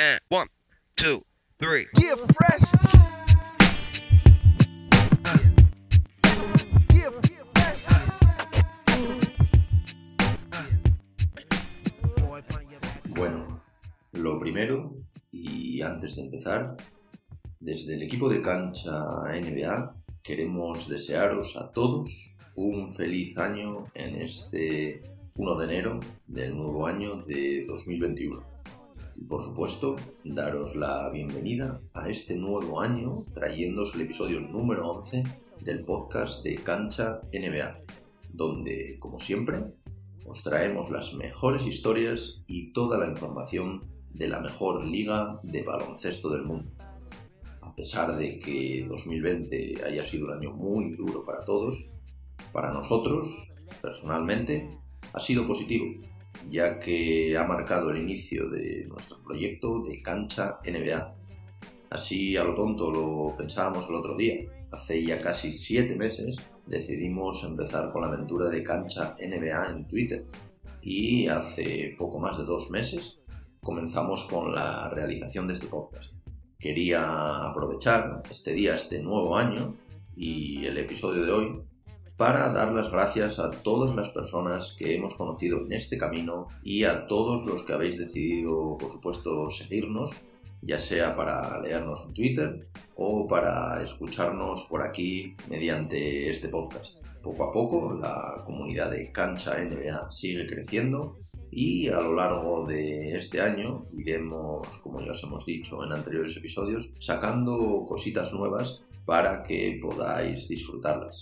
And one, two, three. Yeah, fresh. Yeah, fresh. Bueno, lo primero, y antes de empezar, desde el equipo de cancha NBA queremos desearos a todos un feliz año en este 1 de enero del nuevo año de 2021. Y por supuesto, daros la bienvenida a este nuevo año trayéndoos el episodio número 11 del podcast de Cancha NBA, donde, como siempre, os traemos las mejores historias y toda la información de la mejor liga de baloncesto del mundo. A pesar de que 2020 haya sido un año muy duro para todos, para nosotros, personalmente, ha sido positivo, ya que ha marcado el inicio de nuestro proyecto de cancha NBA. Así a lo tonto lo pensábamos el otro día. Hace ya casi siete meses decidimos empezar con la aventura de cancha NBA en Twitter y hace poco más de dos meses comenzamos con la realización de este podcast. Quería aprovechar este día, este nuevo año y el episodio de hoy para dar las gracias a todas las personas que hemos conocido en este camino y a todos los que habéis decidido, por supuesto, seguirnos, ya sea para leernos en Twitter o para escucharnos por aquí mediante este podcast. Poco a poco la comunidad de Cancha NBA sigue creciendo y a lo largo de este año iremos, como ya os hemos dicho en anteriores episodios, sacando cositas nuevas para que podáis disfrutarlas.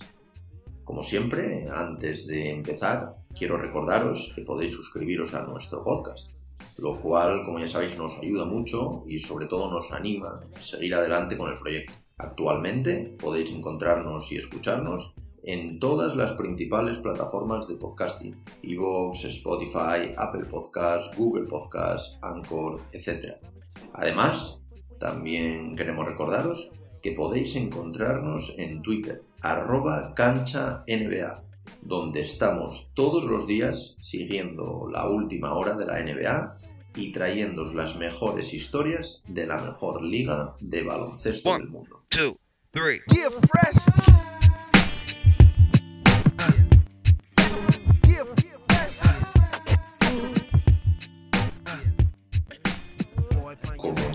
Como siempre, antes de empezar, quiero recordaros que podéis suscribiros a nuestro podcast, lo cual, como ya sabéis, nos ayuda mucho y sobre todo nos anima a seguir adelante con el proyecto. Actualmente podéis encontrarnos y escucharnos en todas las principales plataformas de podcasting, Evox, Spotify, Apple Podcasts, Google Podcasts, Anchor, etc. Además, también queremos recordaros que podéis encontrarnos en Twitter, arroba cancha NBA, donde estamos todos los días siguiendo la última hora de la NBA y trayéndoos las mejores historias de la mejor liga de baloncesto del mundo. Two, three. Yeah, fresh.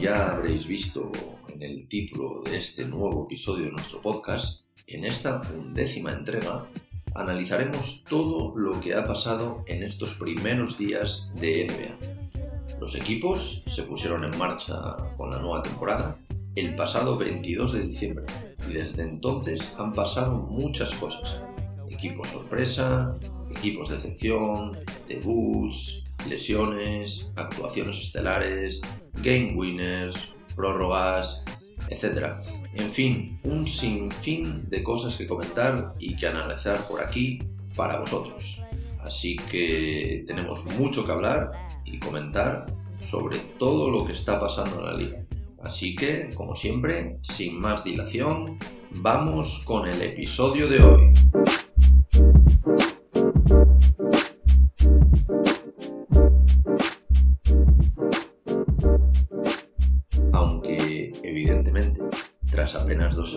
Ya habréis visto en el título de este nuevo episodio de nuestro podcast, en esta undécima entrega analizaremos todo lo que ha pasado en estos primeros días de NBA. Los equipos se pusieron en marcha con la nueva temporada el pasado 22 de diciembre y desde entonces han pasado muchas cosas. Equipos sorpresa, equipos de excepción, debuts, lesiones, actuaciones estelares, game winners, prórrogas, etc. En fin, un sinfín de cosas que comentar y que analizar por aquí para vosotros. Así que tenemos mucho que hablar y comentar sobre todo lo que está pasando en la liga. Así que, como siempre, sin más dilación, vamos con el episodio de hoy.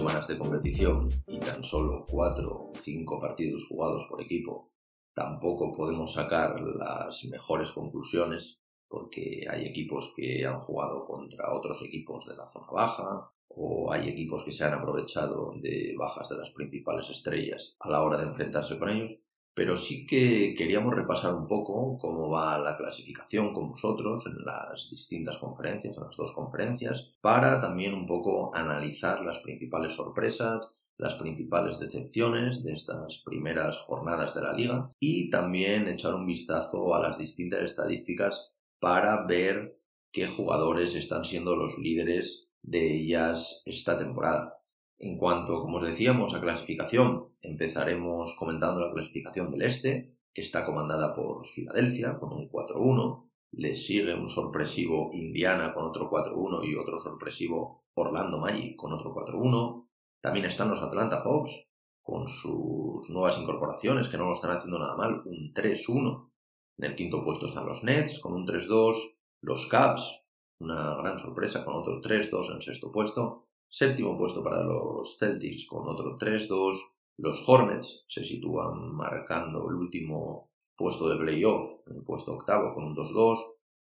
Semanas de competición y tan solo cuatro o cinco partidos jugados por equipo, tampoco podemos sacar las mejores conclusiones porque hay equipos que han jugado contra otros equipos de la zona baja o hay equipos que se han aprovechado de bajas de las principales estrellas a la hora de enfrentarse con ellos, pero sí que queríamos repasar un poco cómo va la clasificación con vosotros en las distintas conferencias, en las dos conferencias, para también un poco analizar las principales sorpresas, las principales decepciones de estas primeras jornadas de la liga y también echar un vistazo a las distintas estadísticas para ver qué jugadores están siendo los líderes de ellas esta temporada. En cuanto, como os decíamos, a clasificación, empezaremos comentando la clasificación del este, que está comandada por Filadelfia con un 4-1. Le sigue un sorpresivo Indiana con otro 4-1 y otro sorpresivo Orlando Magic con otro 4-1. También están los Atlanta Hawks con sus nuevas incorporaciones que no lo están haciendo nada mal, un 3-1. En el quinto puesto están los Nets con un 3-2, los Cavs una gran sorpresa con otro 3-2 en sexto puesto. Séptimo puesto para los Celtics con otro 3-2. Los Hornets se sitúan marcando el último puesto de playoff, el puesto octavo con un 2-2.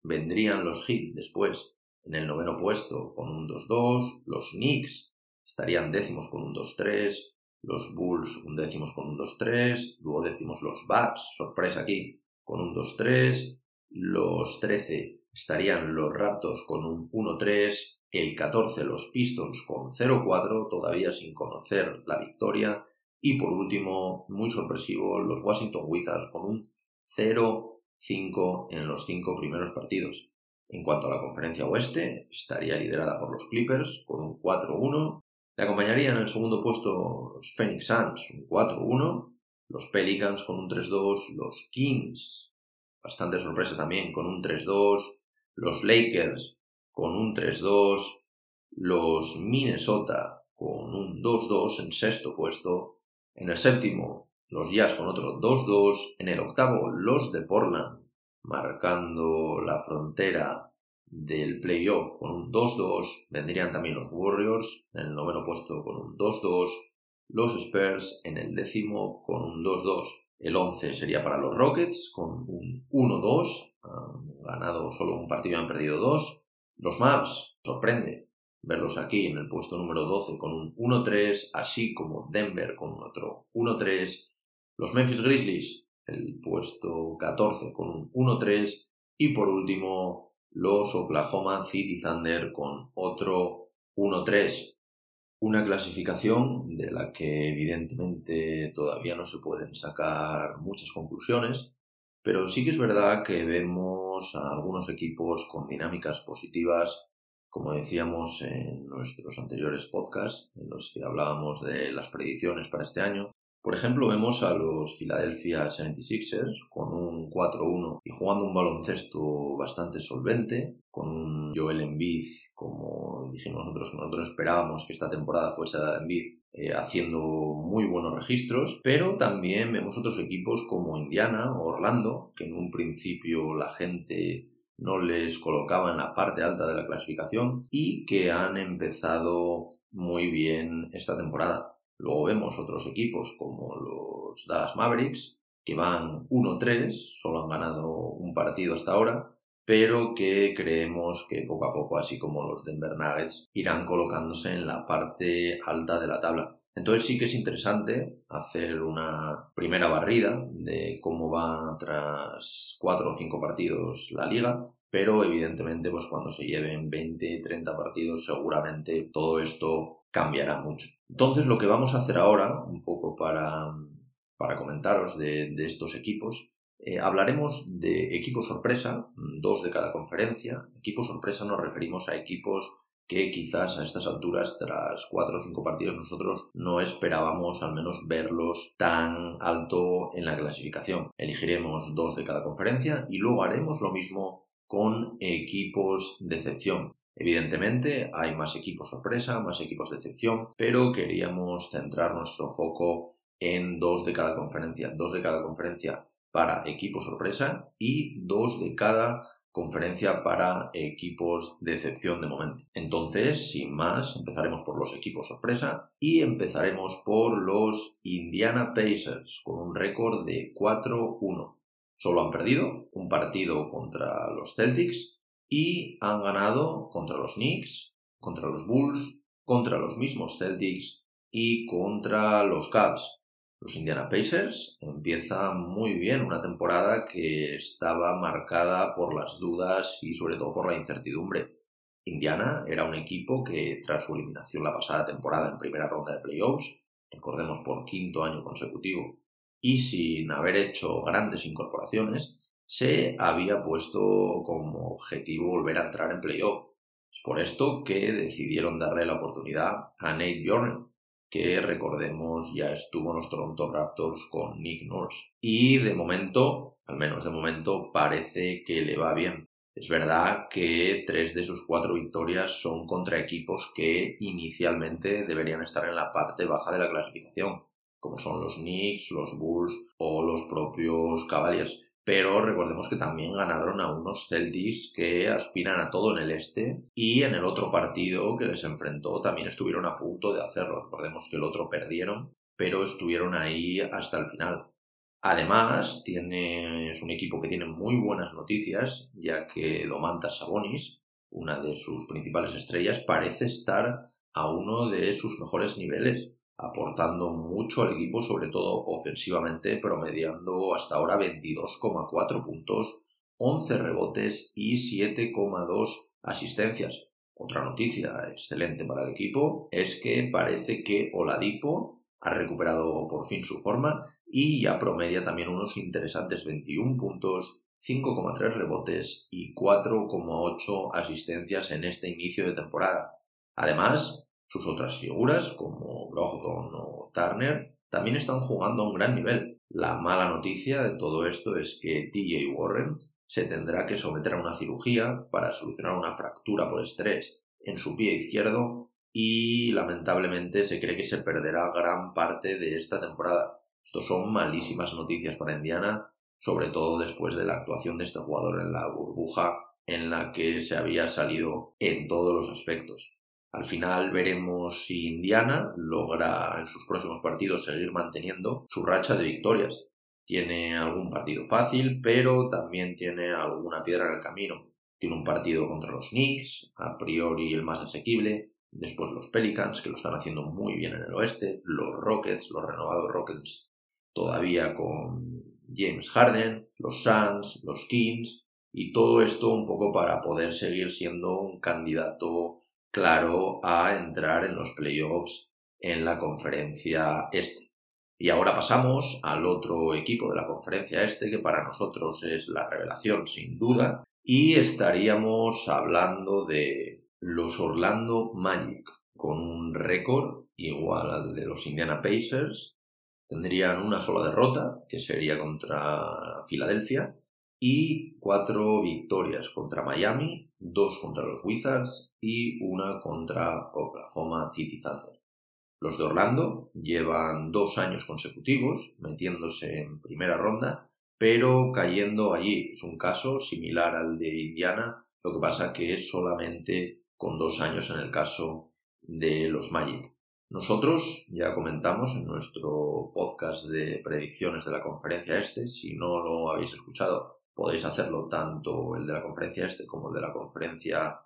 Vendrían los Heat después en el noveno puesto con un 2-2. Los Knicks estarían décimos con un 2-3. Los Bulls un décimos con un 2-3. Duodécimos los Bucks, sorpresa aquí, con un 2-3. Los 13 estarían los Raptors con un 1-3, el 14 los Pistons con 0-4, todavía sin conocer la victoria, y por último, muy sorpresivo, los Washington Wizards con un 0-5 en los cinco primeros partidos. En cuanto a la conferencia oeste, estaría liderada por los Clippers con un 4-1. Le acompañarían en el segundo puesto los Phoenix Suns, un 4-1. Los Pelicans con un 3-2. Los Kings, bastante sorpresa también, con un 3-2 los Lakers con un 3-2, los Minnesota con un 2-2 en sexto puesto, en el séptimo los Jazz con otro 2-2, en el octavo los de Portland marcando la frontera del playoff con un 2-2, vendrían también los Warriors en el noveno puesto con un 2-2, los Spurs en el décimo con un 2-2. El 11 sería para los Rockets con un 1-2 han ganado solo un partido y han perdido dos. Los Maps, sorprende verlos aquí en el puesto número 12 con un 1-3, así como Denver con otro 1-3. Los Memphis Grizzlies, el puesto 14 con un 1-3. Y por último, los Oklahoma City Thunder con otro 1-3. Una clasificación de la que evidentemente todavía no se pueden sacar muchas conclusiones, pero sí que es verdad que vemos a algunos equipos con dinámicas positivas, como decíamos en nuestros anteriores podcasts, en los que hablábamos de las predicciones para este año. Por ejemplo, vemos a los Philadelphia 76ers con un 4-1 y jugando un baloncesto bastante solvente, con un Joel Embiid, como dijimos nosotros, nosotros esperábamos que esta temporada fuese Embiid, eh, haciendo muy buenos registros, pero también vemos otros equipos como Indiana o Orlando, que en un principio la gente no les colocaba en la parte alta de la clasificación y que han empezado muy bien esta temporada. Luego vemos otros equipos como los Dallas Mavericks, que van 1-3, solo han ganado un partido hasta ahora, pero que creemos que poco a poco, así como los Denver Nuggets, irán colocándose en la parte alta de la tabla. Entonces sí que es interesante hacer una primera barrida de cómo va tras cuatro o cinco partidos la liga, pero evidentemente pues cuando se lleven 20, 30 partidos seguramente todo esto cambiará mucho. Entonces lo que vamos a hacer ahora, un poco para, para comentaros de, de estos equipos, eh, hablaremos de equipos sorpresa, dos de cada conferencia. Equipos sorpresa nos referimos a equipos que quizás a estas alturas, tras cuatro o cinco partidos, nosotros no esperábamos al menos verlos tan alto en la clasificación. Elegiremos dos de cada conferencia y luego haremos lo mismo con equipos de excepción. Evidentemente hay más equipos sorpresa, más equipos de excepción, pero queríamos centrar nuestro foco en dos de cada conferencia. Dos de cada conferencia para equipos sorpresa y dos de cada conferencia para equipos de excepción de momento. Entonces, sin más, empezaremos por los equipos sorpresa y empezaremos por los Indiana Pacers con un récord de 4-1. Solo han perdido un partido contra los Celtics y han ganado contra los Knicks, contra los Bulls, contra los mismos Celtics y contra los Cavs. Los Indiana Pacers empiezan muy bien una temporada que estaba marcada por las dudas y sobre todo por la incertidumbre. Indiana era un equipo que tras su eliminación la pasada temporada en primera ronda de playoffs, recordemos por quinto año consecutivo, y sin haber hecho grandes incorporaciones, se había puesto como objetivo volver a entrar en playoff. Es por esto que decidieron darle la oportunidad a Nate Bjorn, que recordemos ya estuvo en los Toronto Raptors con Nick Nurse. Y de momento, al menos de momento, parece que le va bien. Es verdad que tres de sus cuatro victorias son contra equipos que inicialmente deberían estar en la parte baja de la clasificación, como son los Knicks, los Bulls o los propios Cavaliers. Pero recordemos que también ganaron a unos Celtics que aspiran a todo en el este y en el otro partido que les enfrentó también estuvieron a punto de hacerlo. Recordemos que el otro perdieron, pero estuvieron ahí hasta el final. Además, tiene, es un equipo que tiene muy buenas noticias, ya que Domantas Sabonis, una de sus principales estrellas, parece estar a uno de sus mejores niveles aportando mucho al equipo, sobre todo ofensivamente, promediando hasta ahora 22,4 puntos, 11 rebotes y 7,2 asistencias. Otra noticia excelente para el equipo es que parece que Oladipo ha recuperado por fin su forma y ya promedia también unos interesantes 21 puntos, 5,3 rebotes y 4,8 asistencias en este inicio de temporada. Además, sus otras figuras, como Brogdon o Turner, también están jugando a un gran nivel. La mala noticia de todo esto es que TJ Warren se tendrá que someter a una cirugía para solucionar una fractura por estrés en su pie izquierdo y lamentablemente se cree que se perderá gran parte de esta temporada. Estos son malísimas noticias para Indiana, sobre todo después de la actuación de este jugador en la burbuja en la que se había salido en todos los aspectos. Al final veremos si Indiana logra en sus próximos partidos seguir manteniendo su racha de victorias. Tiene algún partido fácil, pero también tiene alguna piedra en el camino. Tiene un partido contra los Knicks, a priori el más asequible, después los Pelicans, que lo están haciendo muy bien en el oeste, los Rockets, los renovados Rockets todavía con James Harden, los Suns, los Kings, y todo esto un poco para poder seguir siendo un candidato claro a entrar en los playoffs en la conferencia este. Y ahora pasamos al otro equipo de la conferencia este, que para nosotros es la revelación sin duda, y estaríamos hablando de los Orlando Magic, con un récord igual al de los Indiana Pacers. Tendrían una sola derrota, que sería contra Filadelfia, y cuatro victorias contra Miami, dos contra los Wizards y una contra Oklahoma City Thunder. Los de Orlando llevan dos años consecutivos metiéndose en primera ronda, pero cayendo allí. Es un caso similar al de Indiana, lo que pasa que es solamente con dos años en el caso de los Magic. Nosotros ya comentamos en nuestro podcast de predicciones de la conferencia este, si no lo habéis escuchado, Podéis hacerlo tanto el de la conferencia este como el de la conferencia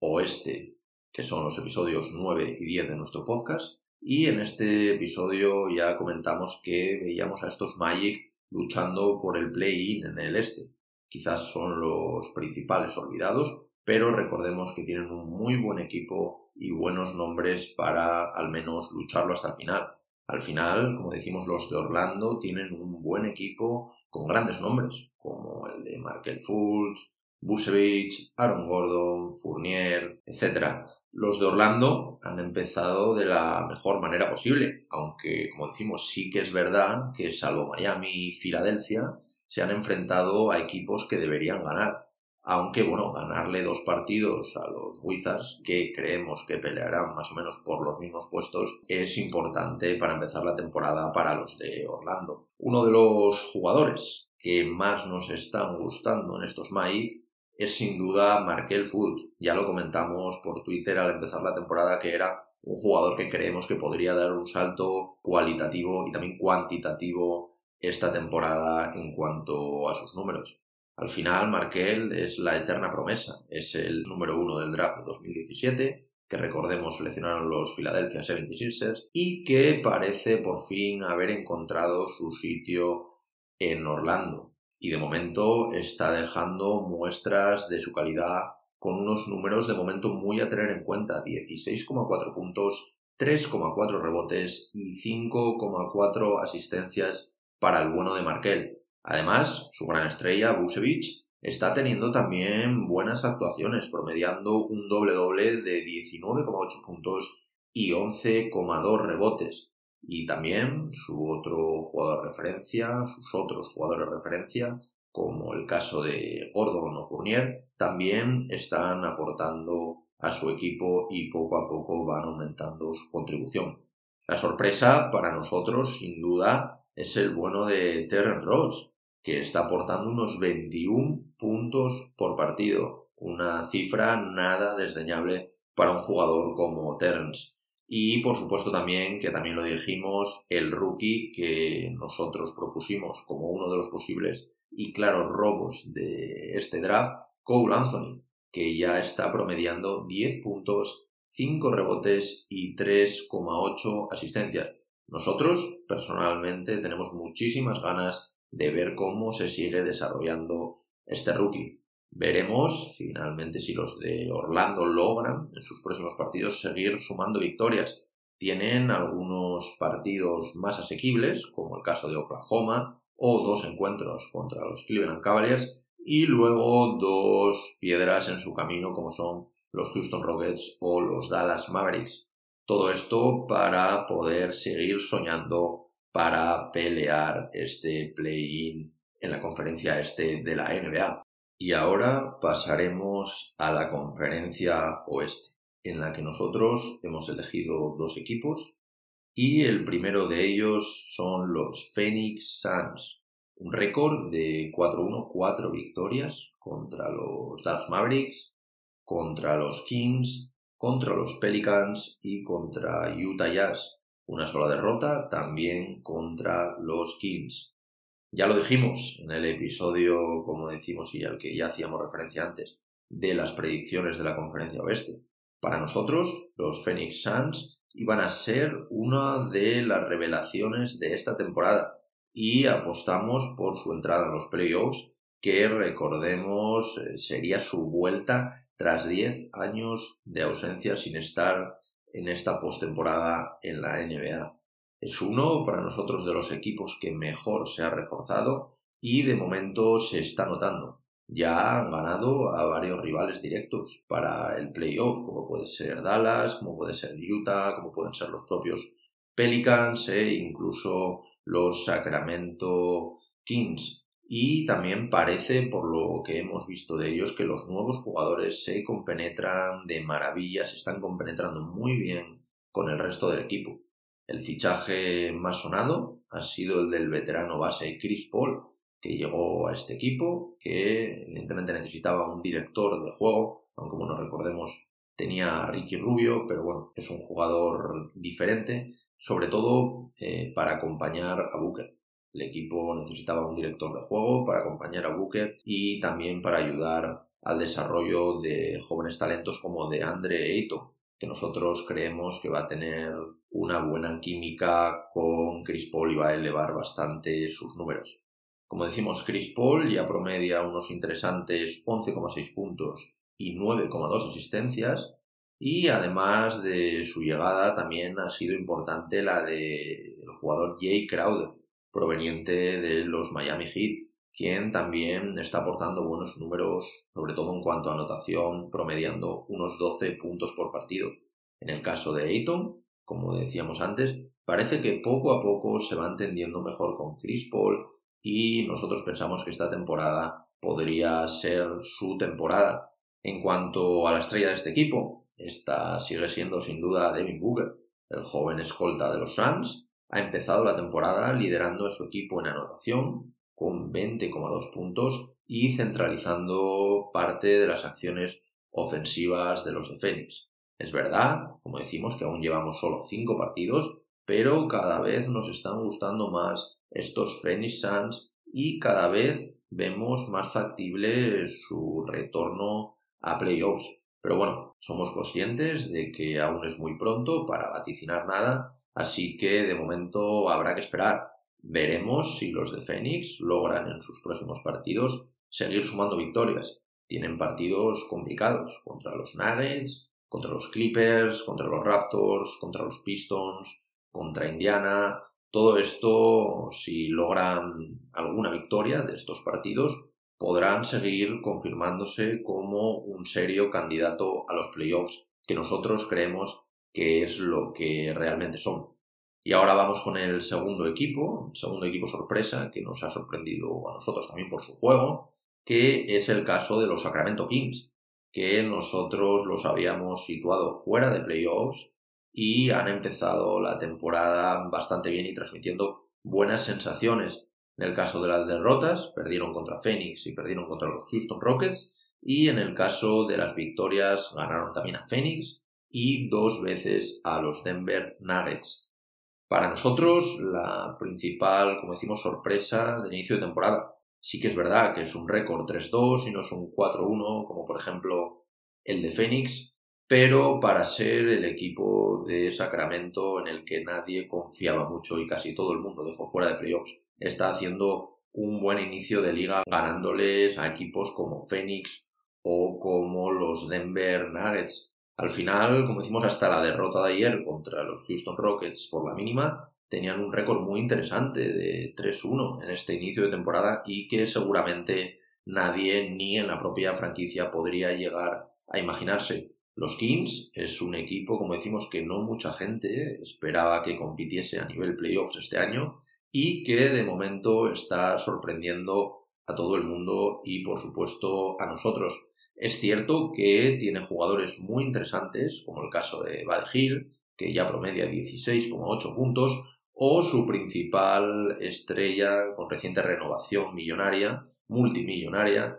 oeste, que son los episodios 9 y 10 de nuestro podcast. Y en este episodio ya comentamos que veíamos a estos Magic luchando por el play-in en el este. Quizás son los principales olvidados, pero recordemos que tienen un muy buen equipo y buenos nombres para al menos lucharlo hasta el final. Al final, como decimos los de Orlando, tienen un buen equipo con grandes nombres, como el de Markel Fultz, Busevich, Aaron Gordon, Fournier, etc. Los de Orlando han empezado de la mejor manera posible, aunque, como decimos, sí que es verdad que salvo Miami y Filadelfia, se han enfrentado a equipos que deberían ganar. Aunque, bueno, ganarle dos partidos a los Wizards, que creemos que pelearán más o menos por los mismos puestos, es importante para empezar la temporada para los de Orlando. Uno de los jugadores que más nos están gustando en estos Magic es sin duda Markel Fultz. Ya lo comentamos por Twitter al empezar la temporada que era un jugador que creemos que podría dar un salto cualitativo y también cuantitativo esta temporada en cuanto a sus números. Al final, Markel es la eterna promesa, es el número uno del draft de 2017, que recordemos seleccionaron los Philadelphia 76ers y que parece por fin haber encontrado su sitio en Orlando. Y de momento está dejando muestras de su calidad con unos números de momento muy a tener en cuenta, 16,4 puntos, 3,4 rebotes y 5,4 asistencias para el bueno de Markel. Además, su gran estrella, Busevich, está teniendo también buenas actuaciones, promediando un doble-doble de 19,8 puntos y 11,2 rebotes y también su otro jugador de referencia, sus otros jugadores de referencia, como el caso de Gordon o Fournier, también están aportando a su equipo y poco a poco van aumentando su contribución. La sorpresa para nosotros, sin duda, es el bueno de Terrence Ross, que está aportando unos 21 puntos por partido, una cifra nada desdeñable para un jugador como Terence. Y por supuesto también, que también lo dijimos, el rookie que nosotros propusimos como uno de los posibles y claros robos de este draft, Cole Anthony, que ya está promediando 10 puntos, 5 rebotes y 3,8 asistencias. Nosotros, personalmente, tenemos muchísimas ganas de ver cómo se sigue desarrollando este rookie. Veremos finalmente si los de Orlando logran en sus próximos partidos seguir sumando victorias. Tienen algunos partidos más asequibles, como el caso de Oklahoma, o dos encuentros contra los Cleveland Cavaliers, y luego dos piedras en su camino, como son los Houston Rockets o los Dallas Mavericks. Todo esto para poder seguir soñando para pelear este play-in en la conferencia este de la NBA. Y ahora pasaremos a la conferencia oeste, en la que nosotros hemos elegido dos equipos y el primero de ellos son los Phoenix Suns. Un récord de 4-1, 4 victorias contra los Dallas Mavericks, contra los Kings, contra los Pelicans y contra Utah Jazz una sola derrota también contra los Kings. Ya lo dijimos en el episodio, como decimos y al que ya hacíamos referencia antes, de las predicciones de la conferencia oeste. Para nosotros, los Phoenix Suns iban a ser una de las revelaciones de esta temporada y apostamos por su entrada en los playoffs, que recordemos eh, sería su vuelta tras 10 años de ausencia sin estar en esta postemporada en la NBA. Es uno para nosotros de los equipos que mejor se ha reforzado y de momento se está notando. Ya han ganado a varios rivales directos para el playoff, como puede ser Dallas, como puede ser Utah, como pueden ser los propios Pelicans e incluso los Sacramento Kings y también parece, por lo que hemos visto de ellos, que los nuevos jugadores se compenetran de maravilla, se están compenetrando muy bien con el resto del equipo. El fichaje más sonado ha sido el del veterano base Chris Paul, que llegó a este equipo, que evidentemente necesitaba un director de juego, aunque bueno, recordemos tenía a Ricky Rubio, pero bueno, es un jugador diferente, sobre todo eh, para acompañar a Booker. El equipo necesitaba un director de juego para acompañar a Booker y también para ayudar al desarrollo de jóvenes talentos como de Andre Ayton, que nosotros creemos que va a tener una buena química con Chris Paul y va a elevar bastante sus números. Como decimos, Chris Paul ya promedia unos interesantes 11,6 puntos y 9,2 asistencias, y además de su llegada también ha sido importante la del jugador Jay Crowder, proveniente de los Miami Heat, quien también está aportando buenos números, sobre todo en cuanto a anotación, promediando unos 12 puntos por partido. En el caso de Ayton, como decíamos antes, parece que poco a poco se va entendiendo mejor con Chris Paul y nosotros pensamos que esta temporada podría ser su temporada. En cuanto a la estrella de este equipo, esta sigue siendo sin duda Devin Booker, el joven escolta de los Suns, ha empezado la temporada liderando a su equipo en anotación con 20,2 puntos y centralizando parte de las acciones ofensivas de los de Phoenix. Es verdad, como decimos, que aún llevamos solo 5 partidos, pero cada vez nos están gustando más estos Phoenix Suns y cada vez vemos más factible su retorno a playoffs. Pero bueno, somos conscientes de que aún es muy pronto para vaticinar nada Así que de momento habrá que esperar. Veremos si los de Phoenix logran en sus próximos partidos seguir sumando victorias. Tienen partidos complicados contra los Nuggets, contra los Clippers, contra los Raptors, contra los Pistons, contra Indiana. Todo esto, si logran alguna victoria de estos partidos, podrán seguir confirmándose como un serio candidato a los playoffs que nosotros creemos que es lo que realmente son. Y ahora vamos con el segundo equipo, el segundo equipo sorpresa, que nos ha sorprendido a nosotros también por su juego, que es el caso de los Sacramento Kings, que nosotros los habíamos situado fuera de playoffs y han empezado la temporada bastante bien y transmitiendo buenas sensaciones. En el caso de las derrotas, perdieron contra Phoenix y perdieron contra los Houston Rockets. Y en el caso de las victorias, ganaron también a Phoenix y dos veces a los Denver Nuggets. Para nosotros, la principal, como decimos, sorpresa del inicio de temporada. Sí que es verdad que es un récord 3-2 y no es un 4-1, como por ejemplo el de Phoenix, pero para ser el equipo de Sacramento en el que nadie confiaba mucho y casi todo el mundo dejó fuera de playoffs, está haciendo un buen inicio de liga ganándoles a equipos como Phoenix o como los Denver Nuggets. Al final, como decimos, hasta la derrota de ayer contra los Houston Rockets por la mínima, tenían un récord muy interesante de 3-1 en este inicio de temporada y que seguramente nadie ni en la propia franquicia podría llegar a imaginarse. Los Kings es un equipo, como decimos, que no mucha gente esperaba que compitiese a nivel playoffs este año y que de momento está sorprendiendo a todo el mundo y por supuesto a nosotros. Es cierto que tiene jugadores muy interesantes, como el caso de Bad Hill, que ya promedia 16,8 puntos, o su principal estrella con reciente renovación millonaria, multimillonaria,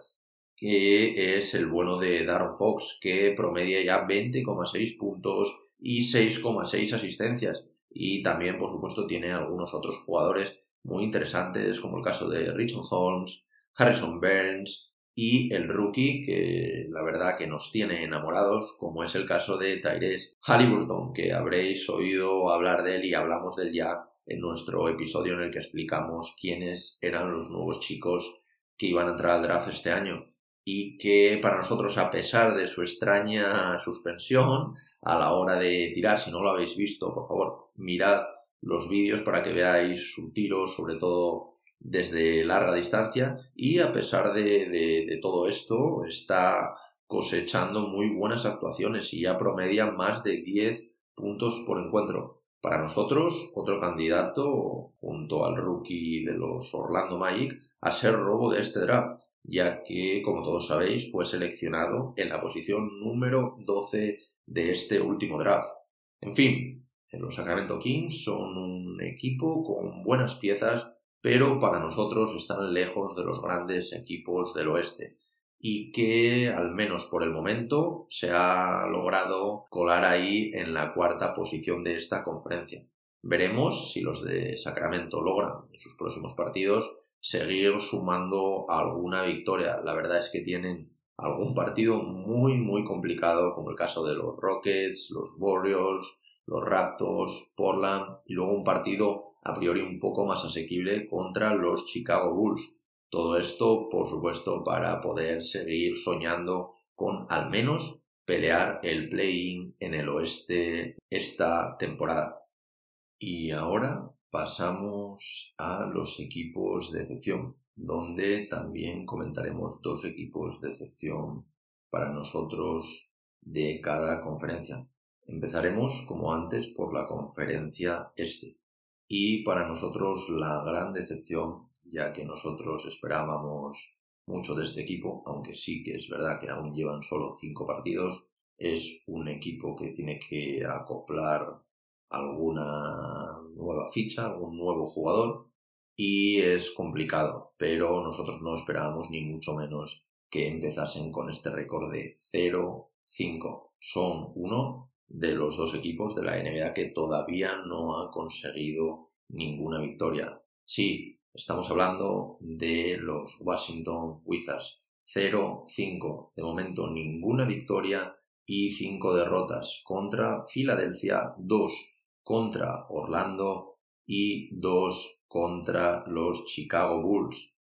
que es el bueno de Darren Fox, que promedia ya 20,6 puntos y 6,6 asistencias. Y también, por supuesto, tiene algunos otros jugadores muy interesantes, como el caso de Richard Holmes, Harrison Burns y el rookie, que la verdad que nos tiene enamorados, como es el caso de Tyrese Halliburton, que habréis oído hablar de él y hablamos de él ya en nuestro episodio en el que explicamos quiénes eran los nuevos chicos que iban a entrar al draft este año y que para nosotros, a pesar de su extraña suspensión, a la hora de tirar, si no lo habéis visto, por favor, mirad los vídeos para que veáis su tiro, sobre todo desde larga distancia, y a pesar de, todo esto, está cosechando muy buenas actuaciones y ya promedia más de 10 puntos por encuentro. Para nosotros, otro candidato, junto al rookie de los Orlando Magic, a ser robo de este draft, ya que, como todos sabéis, fue seleccionado en la posición número 12 de este último draft. En fin, los Sacramento Kings son un equipo con buenas piezas, pero para nosotros están lejos de los grandes equipos del oeste y que al menos por el momento se ha logrado colar ahí en la cuarta posición de esta conferencia. Veremos si los de Sacramento logran en sus próximos partidos seguir sumando alguna victoria. La verdad es que tienen algún partido muy muy complicado como el caso de los Rockets, los Warriors, los Raptors, Portland y luego un partido a priori un poco más asequible contra los Chicago Bulls. Todo esto, por supuesto, para poder seguir soñando con al menos pelear el play-in en el oeste esta temporada. Y ahora pasamos a los equipos de excepción, donde también comentaremos dos equipos de excepción para nosotros de cada conferencia. Empezaremos, como antes, por la conferencia este. Y para nosotros la gran decepción ya que nosotros esperábamos mucho de este equipo, aunque sí que es verdad que aún llevan solo cinco partidos, es un equipo que tiene que acoplar alguna nueva ficha, algún nuevo jugador y es complicado, pero nosotros no esperábamos ni mucho menos que empezasen con este récord de 0-5. Son uno de los dos equipos de la NBA que todavía no ha conseguido ninguna victoria. Sí, Estamos hablando de los Washington Wizards. 0-5. De momento ninguna victoria y 5 derrotas contra Filadelfia, 2 contra Orlando y 2 contra los Chicago Bulls.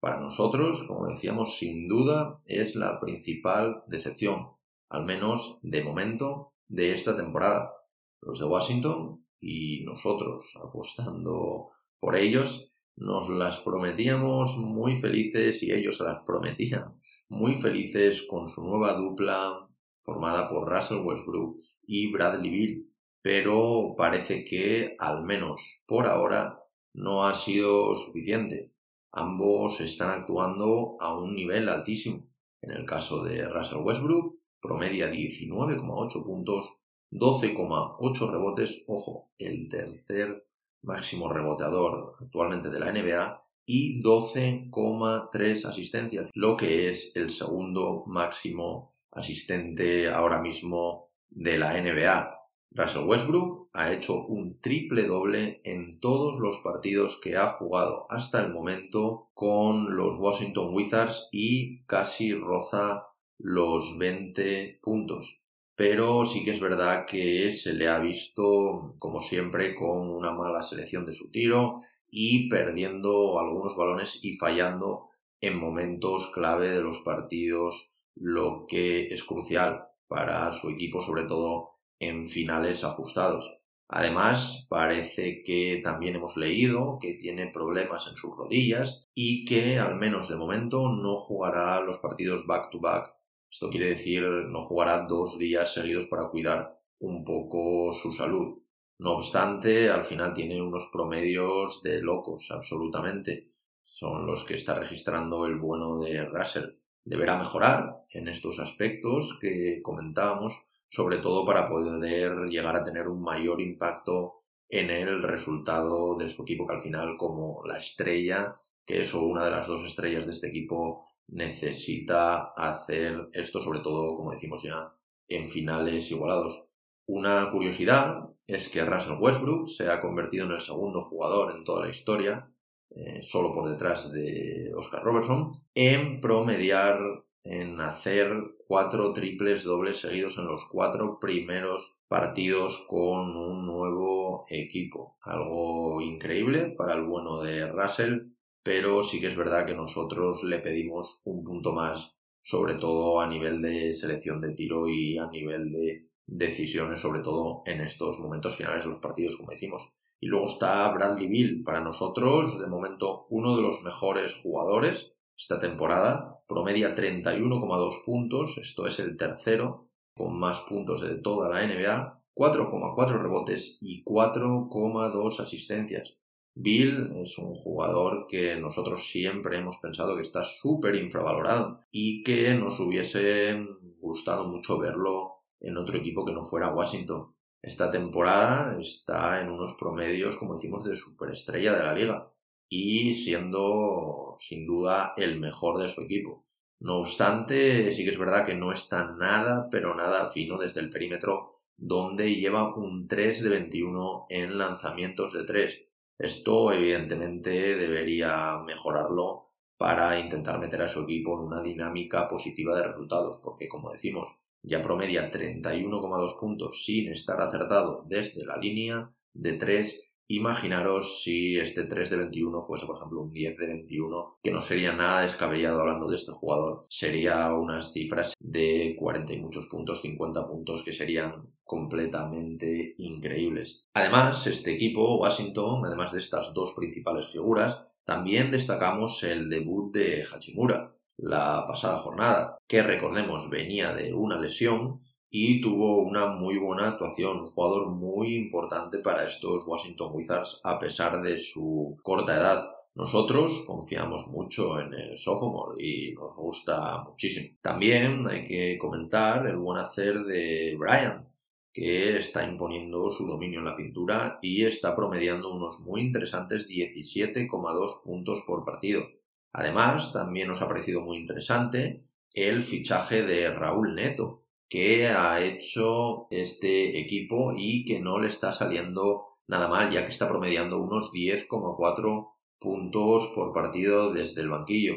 Para nosotros, como decíamos, sin duda es la principal decepción, al menos de momento, de esta temporada. Los de Washington y nosotros apostando por ellos nos las prometíamos muy felices y ellos se las prometían muy felices con su nueva dupla formada por Russell Westbrook y Bradley Bill, pero parece que al menos por ahora no ha sido suficiente. Ambos están actuando a un nivel altísimo. En el caso de Russell Westbrook, promedia 19,8 puntos, 12,8 rebotes, ojo, el tercer máximo reboteador actualmente de la NBA y 12,3 asistencias, lo que es el segundo máximo asistente ahora mismo de la NBA. Russell Westbrook ha hecho un triple doble en todos los partidos que ha jugado hasta el momento con los Washington Wizards y casi roza los 20 puntos. Pero sí que es verdad que se le ha visto, como siempre, con una mala selección de su tiro y perdiendo algunos balones y fallando en momentos clave de los partidos, lo que es crucial para su equipo, sobre todo en finales ajustados. Además, parece que también hemos leído que tiene problemas en sus rodillas y que, al menos de momento, no jugará los partidos back-to-back. Esto quiere decir, no jugará dos días seguidos para cuidar un poco su salud. No obstante, al final tiene unos promedios de locos, absolutamente. Son los que está registrando el bueno de Russell. Deberá mejorar en estos aspectos que comentábamos sobre todo para poder llegar a tener un mayor impacto en el resultado de su equipo, que al final como la estrella, que es una de las dos estrellas de este equipo, necesita hacer esto, sobre todo, como decimos ya, en finales igualados. Una curiosidad es que Russell Westbrook se ha convertido en el segundo jugador en toda la historia, eh, solo por detrás de Oscar Robertson, en promediar en hacer cuatro triples dobles seguidos en los cuatro primeros partidos con un nuevo equipo. Algo increíble para el bueno de Russell, pero sí que es verdad que nosotros le pedimos un punto más, sobre todo a nivel de selección de tiro y a nivel de decisiones, sobre todo en estos momentos finales de los partidos, como decimos. Y luego está Bradley Bill, para nosotros, de momento, uno de los mejores jugadores esta temporada, promedia 31,2 puntos, esto es el tercero con más puntos de toda la NBA, 4,4 rebotes y 4,2 asistencias. Bill es un jugador que nosotros siempre hemos pensado que está súper infravalorado y que nos hubiese gustado mucho verlo en otro equipo que no fuera Washington. Esta temporada está en unos promedios, como decimos, de superestrella de la liga y siendo sin duda el mejor de su equipo. No obstante, sí que es verdad que no está nada, pero nada fino desde el perímetro, donde lleva un 3 de 21 en lanzamientos de 3. Esto evidentemente debería mejorarlo para intentar meter a su equipo en una dinámica positiva de resultados, porque como decimos, ya promedia 31,2 puntos sin estar acertado desde la línea de 3 Imaginaros si este 3 de 21 fuese, por ejemplo, un 10 de 21, que no sería nada descabellado hablando de este jugador. Sería unas cifras de 40 y muchos puntos, 50 puntos, que serían completamente increíbles. Además, este equipo, Washington, además de estas dos principales figuras, también destacamos el debut de Hachimura la pasada jornada, que recordemos venía de una lesión y tuvo una muy buena actuación, un jugador muy importante para estos Washington Wizards a pesar de su corta edad. Nosotros confiamos mucho en el sophomore y nos gusta muchísimo. También hay que comentar el buen hacer de Brian, que está imponiendo su dominio en la pintura y está promediando unos muy interesantes 17,2 puntos por partido. Además, también nos ha parecido muy interesante el fichaje de Raúl Neto, que ha hecho este equipo y que no le está saliendo nada mal, ya que está promediando unos 10,4 puntos por partido desde el banquillo.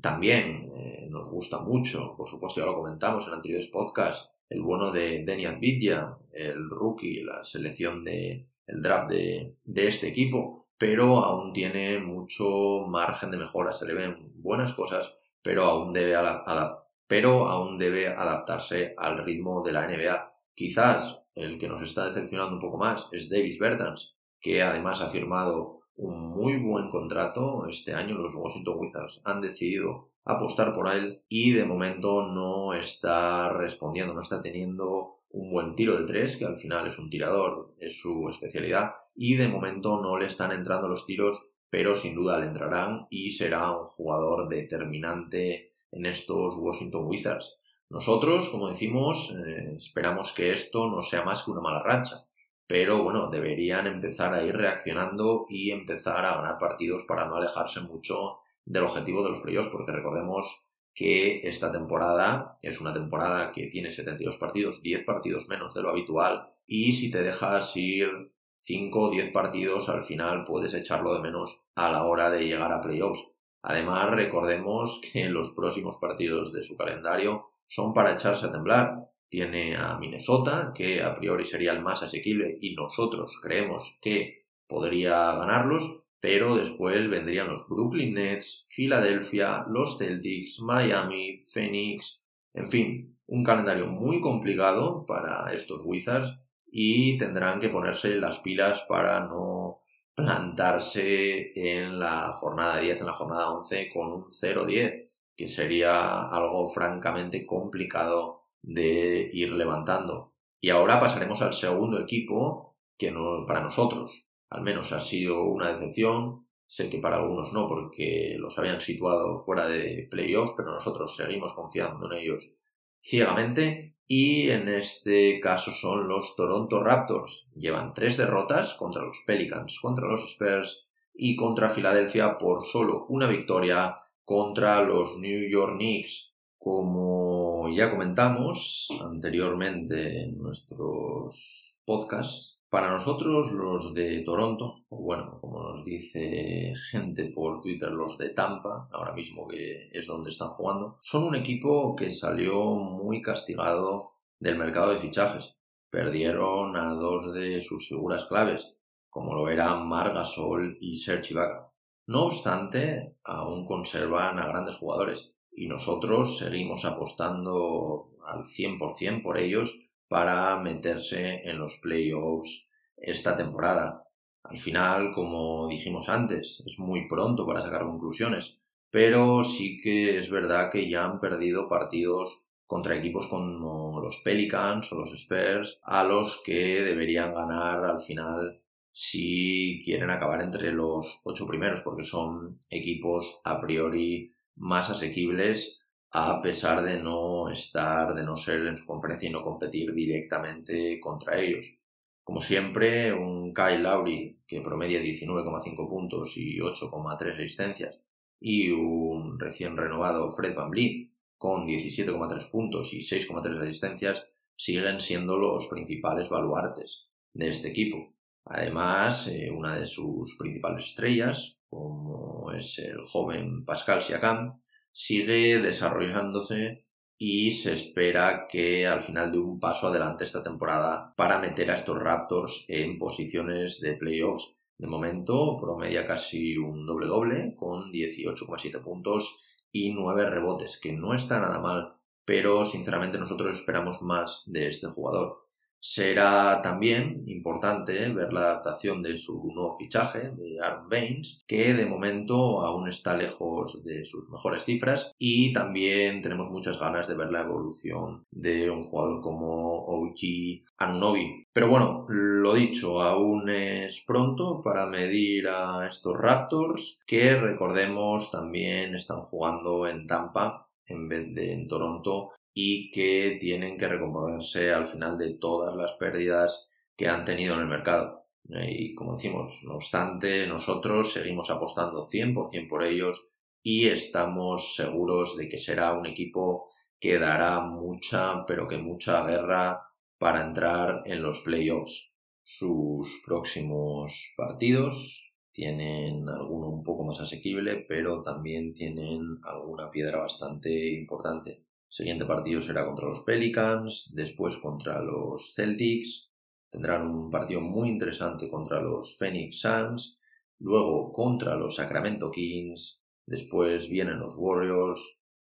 También eh, nos gusta mucho, por supuesto ya lo comentamos en anteriores podcasts, el bueno de Denian Vidya, el rookie, la selección de el draft de, de este equipo, pero aún tiene mucho margen de mejora, se le ven buenas cosas, pero aún debe adaptar pero aún debe adaptarse al ritmo de la NBA. Quizás el que nos está decepcionando un poco más es Davis Bertans, que además ha firmado un muy buen contrato este año. Los Washington Wizards han decidido apostar por él y de momento no está respondiendo, no está teniendo un buen tiro de tres, que al final es un tirador, es su especialidad, y de momento no le están entrando los tiros, pero sin duda le entrarán y será un jugador determinante en estos Washington Wizards. Nosotros, como decimos, eh, esperamos que esto no sea más que una mala racha. pero bueno, deberían empezar a ir reaccionando y empezar a ganar partidos para no alejarse mucho del objetivo de los playoffs, porque recordemos que esta temporada es una temporada que tiene 72 partidos, 10 partidos menos de lo habitual, y si te dejas ir 5 o 10 partidos, al final puedes echarlo de menos a la hora de llegar a playoffs. Además, recordemos que los próximos partidos de su calendario son para echarse a temblar. Tiene a Minnesota, que a priori sería el más asequible y nosotros creemos que podría ganarlos, pero después vendrían los Brooklyn Nets, Filadelfia, los Celtics, Miami, Phoenix, en fin, un calendario muy complicado para estos Wizards y tendrán que ponerse las pilas para no plantarse en la jornada 10, en la jornada 11 con un 0-10, que sería algo francamente complicado de ir levantando. Y ahora pasaremos al segundo equipo que no, para nosotros al menos ha sido una decepción. Sé que para algunos no, porque los habían situado fuera de playoffs, pero nosotros seguimos confiando en ellos ciegamente. Y en este caso son los Toronto Raptors. Llevan tres derrotas contra los Pelicans, contra los Spurs y contra Filadelfia por solo una victoria contra los New York Knicks. Como ya comentamos anteriormente en nuestros podcasts, para nosotros, los de Toronto, o bueno, como nos dice gente por Twitter, los de Tampa, ahora mismo que es donde están jugando, son un equipo que salió muy castigado del mercado de fichajes. Perdieron a dos de sus figuras claves, como lo eran Margasol y Serge Ibaka. No obstante, aún conservan a grandes jugadores y nosotros seguimos apostando al 100% por ellos para meterse en los playoffs esta temporada. Al final, como dijimos antes, es muy pronto para sacar conclusiones, pero sí que es verdad que ya han perdido partidos contra equipos como los Pelicans o los Spurs, a los que deberían ganar al final si quieren acabar entre los ocho primeros, porque son equipos a priori más asequibles a pesar de no estar, de no ser en su conferencia y no competir directamente contra ellos. Como siempre, un Kyle Lowry que promedia 19,5 puntos y 8,3 asistencias y un recién renovado Fred Van Vliet con 17,3 puntos y 6,3 asistencias siguen siendo los principales baluartes de este equipo. Además, eh, una de sus principales estrellas, como es el joven Pascal Siakam, sigue desarrollándose y se espera que al final de un paso adelante esta temporada para meter a estos Raptors en posiciones de playoffs. De momento promedia casi un doble doble con 18,7 puntos y 9 rebotes, que no está nada mal, pero sinceramente nosotros esperamos más de este jugador. Será también importante ver la adaptación de su nuevo fichaje, de Aaron Baines, que de momento aún está lejos de sus mejores cifras y también tenemos muchas ganas de ver la evolución de un jugador como OG Anunobi. Pero bueno, lo dicho, aún es pronto para medir a estos Raptors que recordemos también están jugando en Tampa en vez de en Toronto y que tienen que recomponerse al final de todas las pérdidas que han tenido en el mercado. Y como decimos, no obstante, nosotros seguimos apostando 100% por ellos y estamos seguros de que será un equipo que dará mucha, pero que mucha guerra para entrar en los playoffs. Sus próximos partidos tienen alguno un poco más asequible, pero también tienen alguna piedra bastante importante siguiente partido será contra los Pelicans, después contra los Celtics, tendrán un partido muy interesante contra los Phoenix Suns, luego contra los Sacramento Kings, después vienen los Warriors.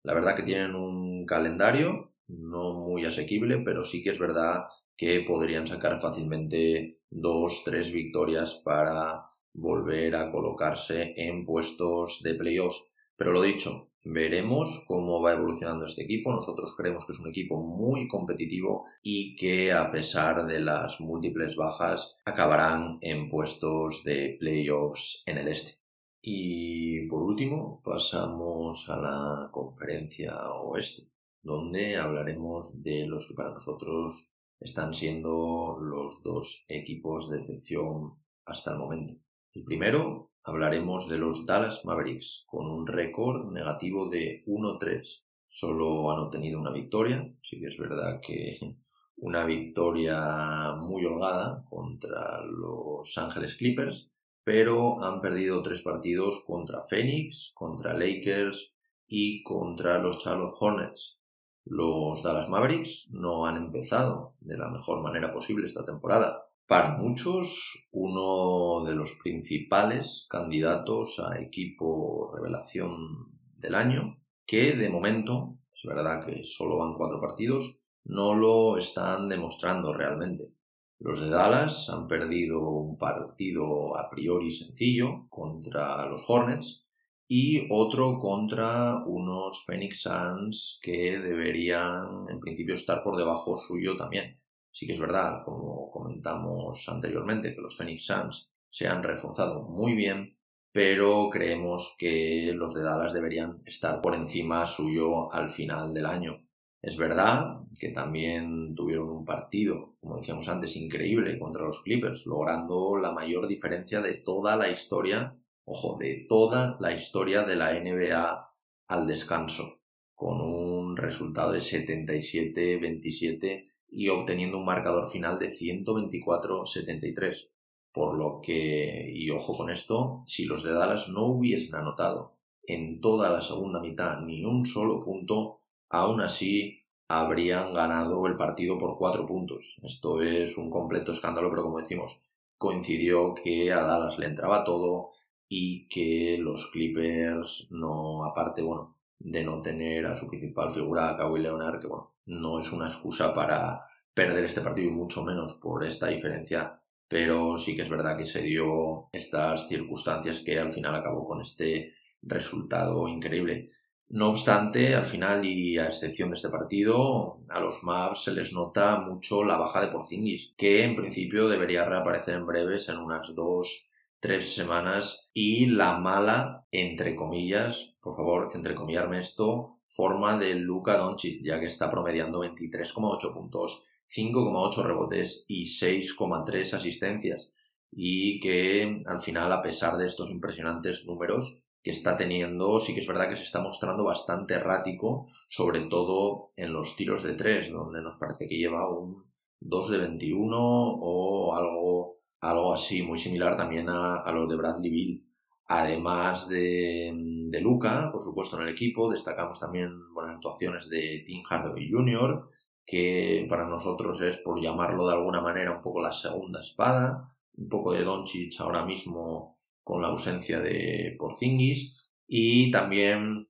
La verdad que tienen un calendario no muy asequible, pero sí que es verdad que podrían sacar fácilmente dos, tres victorias para volver a colocarse en puestos de playoffs. Pero lo dicho, Veremos cómo va evolucionando este equipo. Nosotros creemos que es un equipo muy competitivo y que a pesar de las múltiples bajas acabarán en puestos de playoffs en el este. Y por último pasamos a la conferencia oeste, donde hablaremos de los que para nosotros están siendo los dos equipos de excepción hasta el momento. El primero hablaremos de los Dallas Mavericks, con un récord negativo de 1-3. Solo han obtenido una victoria, sí que es verdad que una victoria muy holgada contra los Ángeles Clippers, pero han perdido tres partidos contra Phoenix, contra Lakers y contra los Charlotte Hornets. Los Dallas Mavericks no han empezado de la mejor manera posible esta temporada. Para muchos, uno de los principales candidatos a equipo revelación del año, que de momento, es verdad que solo van cuatro partidos, no lo están demostrando realmente. Los de Dallas han perdido un partido a priori sencillo contra los Hornets y otro contra unos Phoenix Suns que deberían en principio estar por debajo suyo también. Sí que es verdad, como comentamos anteriormente, que los Phoenix Suns se han reforzado muy bien, pero creemos que los de Dallas deberían estar por encima suyo al final del año. Es verdad que también tuvieron un partido, como decíamos antes, increíble contra los Clippers, logrando la mayor diferencia de toda la historia, ojo, de toda la historia de la NBA al descanso, con un resultado de 77-27 y obteniendo un marcador final de 124-73. Por lo que, y ojo con esto, si los de Dallas no hubiesen anotado en toda la segunda mitad ni un solo punto, aún así habrían ganado el partido por cuatro puntos. Esto es un completo escándalo, pero como decimos, coincidió que a Dallas le entraba todo y que los Clippers no, aparte, bueno, de no tener a su principal figura, Kawhi Leonard, que bueno, no es una excusa para perder este partido y mucho menos por esta diferencia, pero sí que es verdad que se dio estas circunstancias que al final acabó con este resultado increíble. No obstante, al final y a excepción de este partido, a los Mavs se les nota mucho la baja de Porzingis, que en principio debería reaparecer en breves, en unas dos, tres semanas, y la mala, entre comillas, por favor, entrecomillarme esto, forma de Luka Doncic, ya que está promediando 23,8 puntos, 5,8 rebotes y 6,3 asistencias, y que al final, a pesar de estos impresionantes números, que está teniendo, sí que es verdad que se está mostrando bastante errático, sobre todo en los tiros de 3, donde nos parece que lleva un 2 de 21 o algo, algo así, muy similar también a, a lo de Bradley Bill. Además de, de Luca, por supuesto, en el equipo, destacamos también buenas actuaciones de Tim Hardaway Jr., que para nosotros es, por llamarlo de alguna manera, un poco la segunda espada, un poco de Doncic ahora mismo con la ausencia de Porzingis. Y también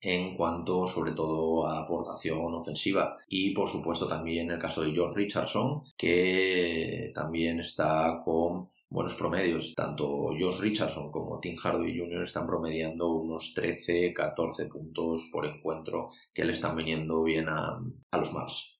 en cuanto sobre todo a aportación ofensiva. Y por supuesto también el caso de George Richardson que también está con buenos promedios. Tanto George Richardson como Tim Hardaway Jr. están promediando unos 13-14 puntos por encuentro que le están viniendo bien a, a los Maps.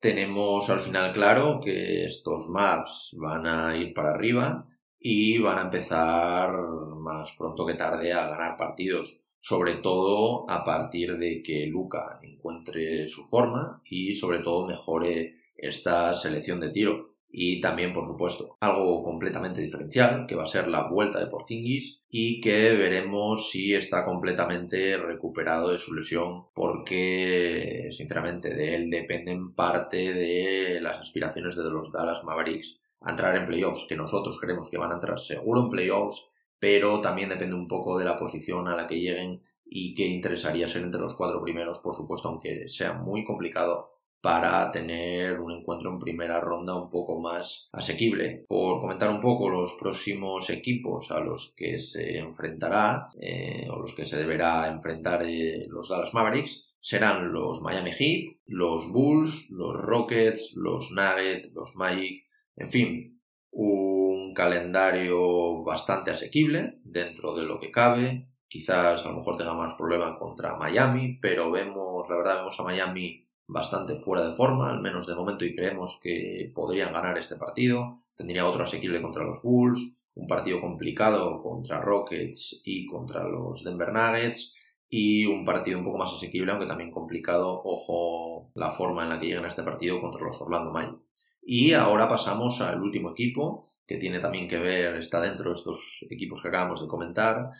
Tenemos al final claro que estos maps van a ir para arriba y van a empezar más pronto que tarde a ganar partidos, sobre todo a partir de que Luca encuentre su forma y sobre todo mejore esta selección de tiro. Y también, por supuesto, algo completamente diferencial, que va a ser la vuelta de Porzingis y que veremos si está completamente recuperado de su lesión, porque, sinceramente, de él dependen parte de las aspiraciones de los Dallas Mavericks a entrar en playoffs, que nosotros creemos que van a entrar seguro en playoffs, pero también depende un poco de la posición a la que lleguen y que interesaría ser entre los cuatro primeros, por supuesto, aunque sea muy complicado para tener un encuentro en primera ronda un poco más asequible. Por comentar un poco los próximos equipos a los que se enfrentará eh, o los que se deberá enfrentar eh, los Dallas Mavericks serán los Miami Heat, los Bulls, los Rockets, los Nuggets, los Magic, en fin, un calendario bastante asequible dentro de lo que cabe. Quizás a lo mejor tenga más problemas contra Miami, pero vemos, la verdad, vemos a Miami bastante fuera de forma, al menos de momento, y creemos que podrían ganar este partido. Tendría otro asequible contra los Bulls, un partido complicado contra Rockets y contra los Denver Nuggets, y un partido un poco más asequible, aunque también complicado, ojo la forma en la que llegan a este partido contra los Orlando Magic. Y ahora pasamos al último equipo, que tiene también que ver, está dentro de estos equipos que acabamos de comentar,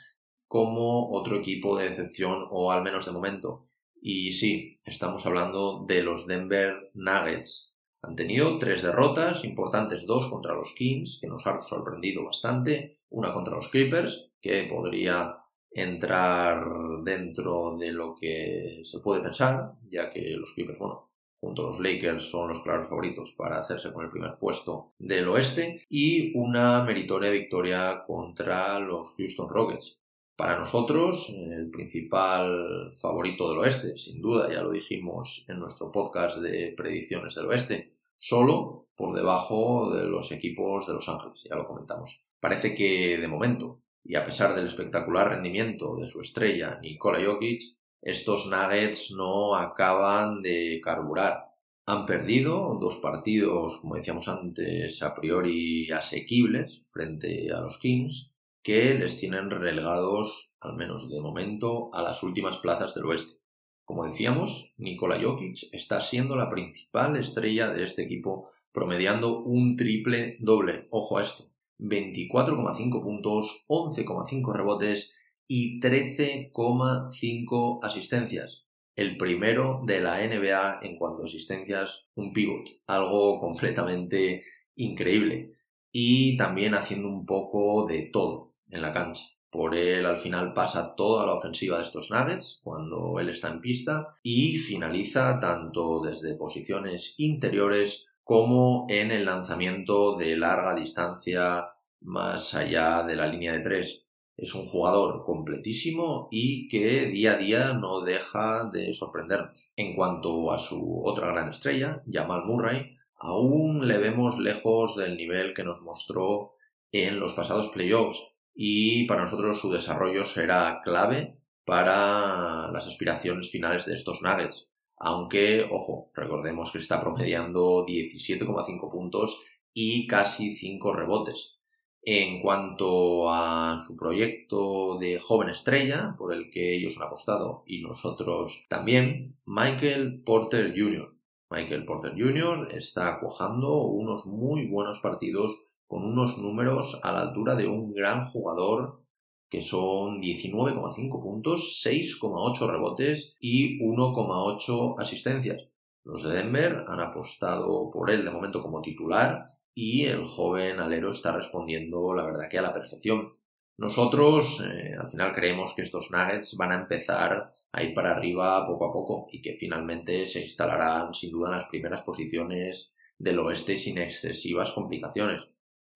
como otro equipo de decepción, o al menos de momento. Y sí, estamos hablando de los Denver Nuggets. Han tenido tres derrotas importantes, dos contra los Kings, que nos ha sorprendido bastante, una contra los Clippers, que podría entrar dentro de lo que se puede pensar, ya que los Clippers, bueno, junto a los Lakers son los claros favoritos para hacerse con el primer puesto del oeste, y una meritoria victoria contra los Houston Rockets. Para nosotros, el principal favorito del oeste, sin duda, ya lo dijimos en nuestro podcast de predicciones del oeste, solo por debajo de los equipos de Los Ángeles, ya lo comentamos. Parece que de momento, y a pesar del espectacular rendimiento de su estrella Nikola Jokic, estos Nuggets no acaban de carburar. Han perdido dos partidos, como decíamos antes, a priori asequibles frente a los Kings, que les tienen relegados, al menos de momento, a las últimas plazas del oeste. Como decíamos, Nikola Jokic está siendo la principal estrella de este equipo, promediando un triple doble. Ojo a esto. 24,5 puntos, 11,5 rebotes y 13,5 asistencias. El primero de la NBA en cuanto a asistencias, un pivot. Algo completamente increíble. Y también haciendo un poco de todo en la cancha. Por él al final pasa toda la ofensiva de estos Nuggets cuando él está en pista y finaliza tanto desde posiciones interiores como en el lanzamiento de larga distancia más allá de la línea de tres. Es un jugador completísimo y que día a día no deja de sorprendernos. En cuanto a su otra gran estrella, Jamal Murray, aún le vemos lejos del nivel que nos mostró en los pasados playoffs y para nosotros su desarrollo será clave para las aspiraciones finales de estos Nuggets. Aunque, ojo, recordemos que está promediando 17,5 puntos y casi 5 rebotes. En cuanto a su proyecto de joven estrella, por el que ellos han apostado y nosotros también, Michael Porter Jr. Michael Porter Jr. está cuajando unos muy buenos partidos con unos números a la altura de un gran jugador que son 19,5 puntos, 6,8 rebotes y 1,8 asistencias. Los de Denver han apostado por él de momento como titular y el joven alero está respondiendo la verdad que a la perfección. Nosotros eh, al final creemos que estos Nuggets van a empezar a ir para arriba poco a poco y que finalmente se instalarán sin duda en las primeras posiciones del oeste sin excesivas complicaciones.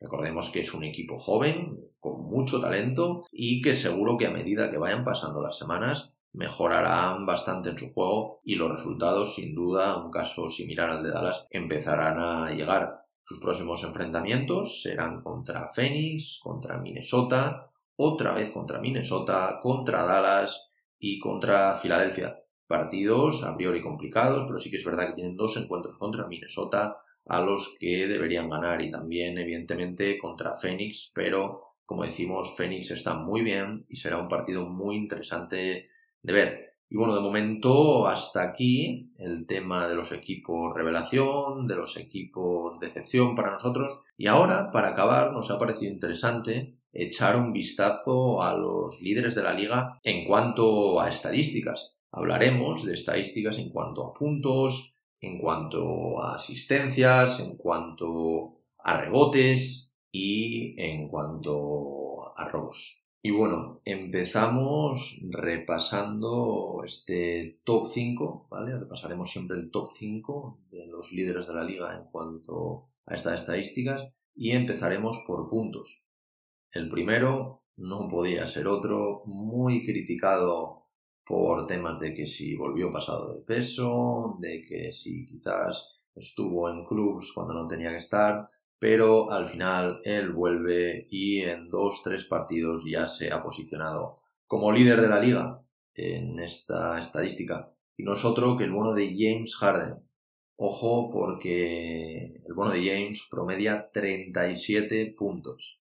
Recordemos que es un equipo joven, con mucho talento y que seguro que a medida que vayan pasando las semanas mejorarán bastante en su juego y los resultados, sin duda, un caso similar al de Dallas, empezarán a llegar. Sus próximos enfrentamientos serán contra Phoenix, contra Minnesota, otra vez contra Minnesota, contra Dallas y contra Filadelfia. Partidos a priori complicados, pero sí que es verdad que tienen dos encuentros contra Minnesota, a los que deberían ganar y también evidentemente contra Phoenix, pero como decimos, Phoenix está muy bien y será un partido muy interesante de ver. Y bueno, de momento hasta aquí el tema de los equipos revelación, de los equipos decepción para nosotros. Y ahora, para acabar, nos ha parecido interesante echar un vistazo a los líderes de la liga en cuanto a estadísticas. Hablaremos de estadísticas en cuanto a puntos, en cuanto a asistencias, en cuanto a rebotes y en cuanto a robos. Y bueno, empezamos repasando este top 5, ¿vale? Repasaremos siempre el top 5 de los líderes de la liga en cuanto a estas estadísticas y empezaremos por puntos. El primero no podía ser otro, muy criticado por temas de que si volvió pasado de peso, de que si quizás estuvo en clubs cuando no tenía que estar, pero al final él vuelve y en dos, tres partidos ya se ha posicionado como líder de la liga en esta estadística. Y no es otro que el bono de James Harden. Ojo porque el bono de James promedia 37 puntos.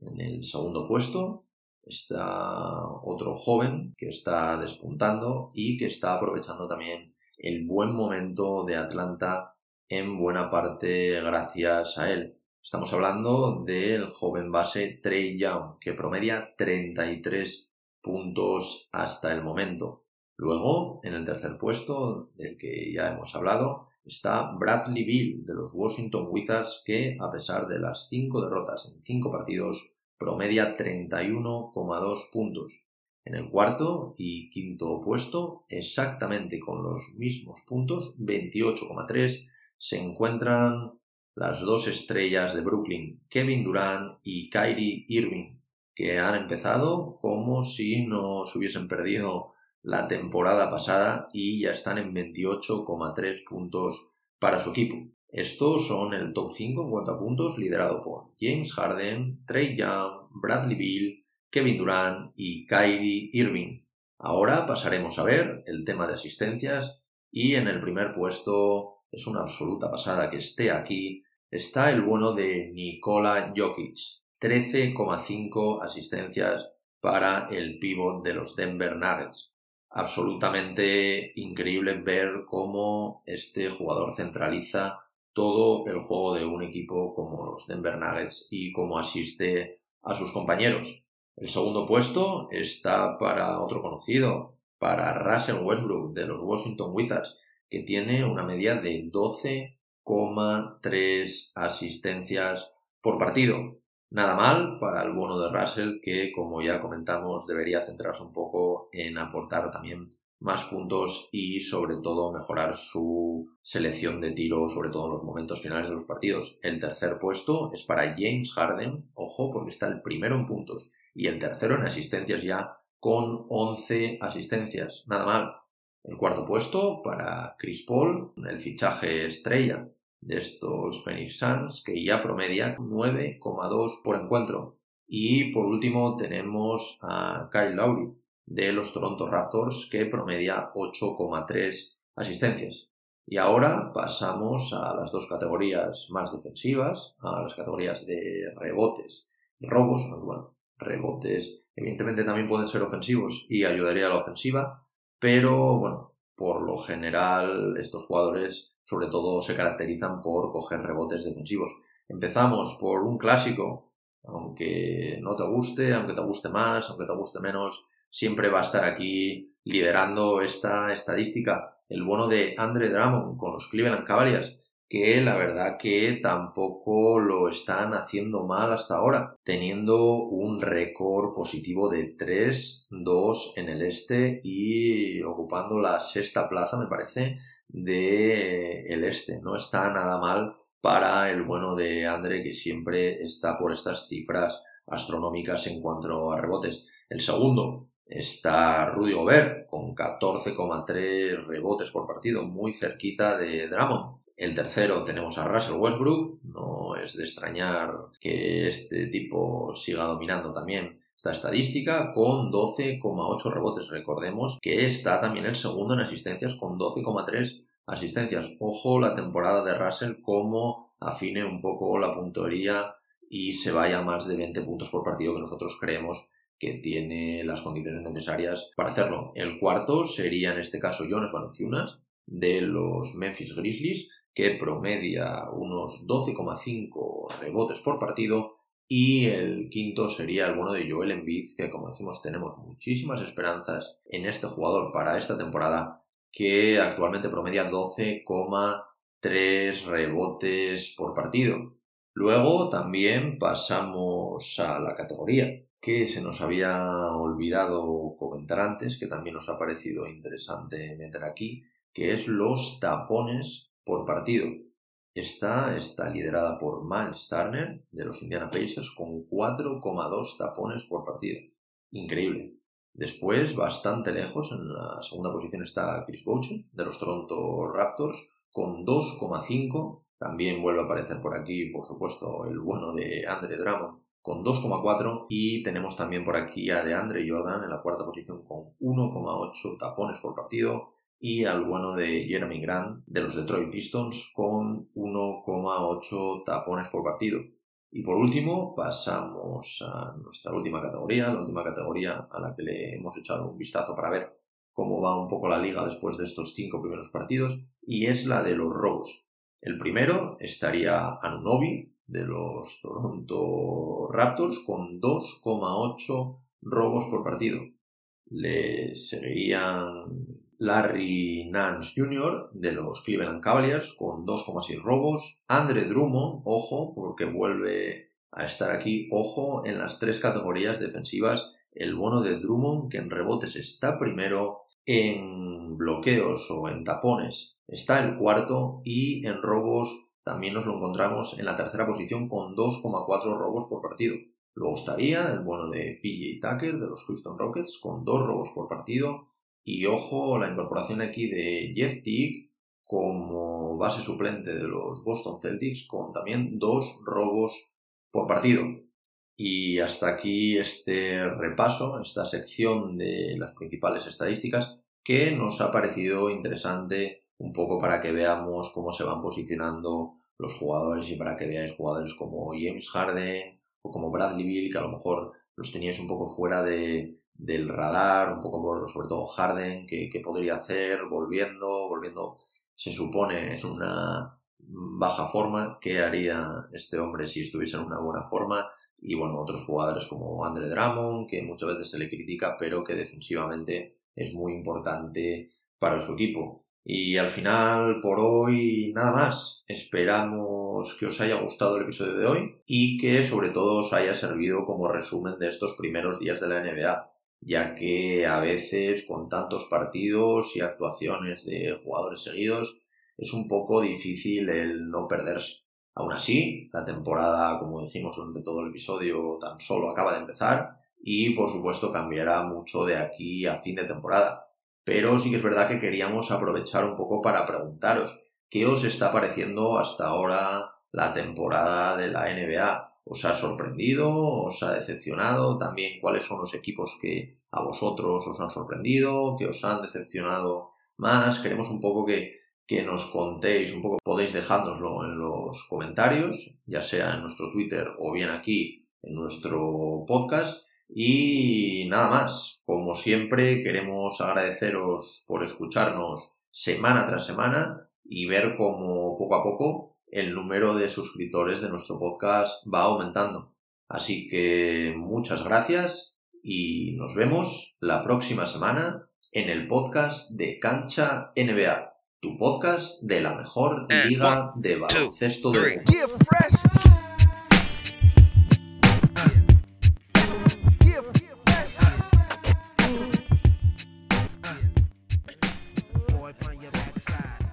En el segundo puesto está otro joven que está despuntando y que está aprovechando también el buen momento de Atlanta en buena parte gracias a él. Estamos hablando del joven base Trey Young, que promedia 33 puntos hasta el momento. Luego, en el tercer puesto, del que ya hemos hablado, está Bradley Bill de los Washington Wizards, que a pesar de las cinco derrotas en cinco partidos, promedia 31,2 puntos. En el cuarto y quinto puesto, exactamente con los mismos puntos, 28,3, se encuentran las dos estrellas de Brooklyn, Kevin Durant y Kyrie Irving, que han empezado como si no se hubiesen perdido la temporada pasada y ya están en 28,3 puntos para su equipo. Estos son el top 5 en cuanto a puntos, liderado por James Harden, Trey Young, Bradley Beal, Kevin Durant y Kyrie Irving. Ahora pasaremos a ver el tema de asistencias y en el primer puesto es una absoluta pasada que esté aquí. Está el bueno de Nikola Jokic, 13,5 asistencias para el pívot de los Denver Nuggets. Absolutamente increíble ver cómo este jugador centraliza todo el juego de un equipo como los Denver Nuggets y cómo asiste a sus compañeros. El segundo puesto está para otro conocido, para Russell Westbrook de los Washington Wizards, que tiene una media de 12,3 asistencias por partido. Nada mal para el bono de Russell, que como ya comentamos debería centrarse un poco en aportar también más puntos y sobre todo mejorar su selección de tiro, sobre todo en los momentos finales de los partidos. El tercer puesto es para James Harden, ojo, porque está el primero en puntos y el tercero en asistencias ya con 11 asistencias. Nada mal. El cuarto puesto para Chris Paul, el fichaje estrella de estos Phoenix Suns, que ya promedia 9,2 por encuentro. Y por último tenemos a Kyle Lowry, de los Toronto Raptors que promedia 8,3 asistencias. Y ahora pasamos a las dos categorías más defensivas, a las categorías de rebotes y robos. Bueno, rebotes evidentemente también pueden ser ofensivos y ayudaría a la ofensiva, pero bueno, por lo general estos jugadores sobre todo se caracterizan por coger rebotes defensivos. Empezamos por un clásico, aunque no te guste, aunque te guste más, aunque te guste menos, siempre va a estar aquí liderando esta estadística. El bono de Andre Drummond con los Cleveland Cavaliers, que la verdad que tampoco lo están haciendo mal hasta ahora, teniendo un récord positivo de 3-2 en el este y ocupando la sexta plaza, me parece, de el este. No está nada mal para el bueno de Andre, que siempre está por estas cifras astronómicas en cuanto a rebotes. El segundo, Está Rudy Gobert con 14,3 rebotes por partido, muy cerquita de Drummond. El tercero tenemos a Russell Westbrook, no es de extrañar que este tipo siga dominando también esta estadística con 12,8 rebotes. Recordemos que está también el segundo en asistencias con 12,3 asistencias. Ojo la temporada de Russell como afine un poco la puntería y se vaya más de 20 puntos por partido que nosotros creemos tiene las condiciones necesarias para hacerlo. El cuarto sería en este caso Jonas Valenciunas de los Memphis Grizzlies, que promedia unos 12,5 rebotes por partido. Y el quinto sería el bueno de Joel Embiid, que como decimos tenemos muchísimas esperanzas en este jugador para esta temporada, que actualmente promedia 12,3 rebotes por partido. Luego también pasamos a la categoría que se nos había olvidado comentar antes, que también nos ha parecido interesante meter aquí, que es los tapones por partido. Esta está liderada por Miles Turner de los Indiana Pacers con 4,2 tapones por partido. Increíble. Después, bastante lejos, en la segunda posición está Chris Boucher de los Toronto Raptors con 2,5. También vuelve a aparecer por aquí, por supuesto, el bueno de Andre Drummond con 2,4 y tenemos también por aquí a DeAndre Jordan en la cuarta posición con 1,8 tapones por partido y al bueno de Jeremy Grant de los Detroit Pistons con 1,8 tapones por partido. Y por último pasamos a nuestra última categoría, la última categoría a la que le hemos echado un vistazo para ver cómo va un poco la liga después de estos cinco primeros partidos y es la de los robos. El primero estaría Anunobi de los Toronto Raptors con 2,8 robos por partido. Le seguirían Larry Nance Jr. de los Cleveland Cavaliers con 2,6 robos. Andre Drummond, ojo, porque vuelve a estar aquí, ojo, en las tres categorías defensivas. El bono de Drummond, que en rebotes está primero, en bloqueos o en tapones está el cuarto y en robos también nos lo encontramos en la tercera posición con 2,4 robos por partido. Luego estaría el bono de PJ Tucker de los Houston Rockets con 2 robos por partido y ojo la incorporación aquí de Jeff Teague como base suplente de los Boston Celtics con también 2 robos por partido. Y hasta aquí este repaso, esta sección de las principales estadísticas que nos ha parecido interesante un poco para que veamos cómo se van posicionando los jugadores y para que veáis jugadores como James Harden o como Bradley Bill que a lo mejor los teníais un poco fuera de, del radar, un poco por sobre todo Harden, que, que podría hacer volviendo, volviendo, se supone en una baja forma, ¿qué haría este hombre si estuviese en una buena forma? y bueno, otros jugadores como Andre Drummond, que muchas veces se le critica, pero que defensivamente es muy importante para su equipo. Y al final, por hoy, nada más. Esperamos que os haya gustado el episodio de hoy y que sobre todo os haya servido como resumen de estos primeros días de la NBA, ya que a veces con tantos partidos y actuaciones de jugadores seguidos es un poco difícil el no perderse. Aún así, la temporada, como dijimos durante todo el episodio, tan solo acaba de empezar y por supuesto cambiará mucho de aquí a fin de temporada. Pero sí que es verdad que queríamos aprovechar un poco para preguntaros qué os está pareciendo hasta ahora la temporada de la NBA. ¿Os ha sorprendido? ¿Os ha decepcionado? También cuáles son los equipos que a vosotros os han sorprendido, que os han decepcionado más. Queremos un poco que que nos contéis un poco, podéis dejárnoslo en los comentarios, ya sea en nuestro Twitter o bien aquí en nuestro podcast. Y nada más, como siempre queremos agradeceros por escucharnos semana tras semana y ver cómo poco a poco el número de suscriptores de nuestro podcast va aumentando. Así que muchas gracias y nos vemos la próxima semana en el podcast de Cancha NBA tu podcast de la mejor liga de baloncesto del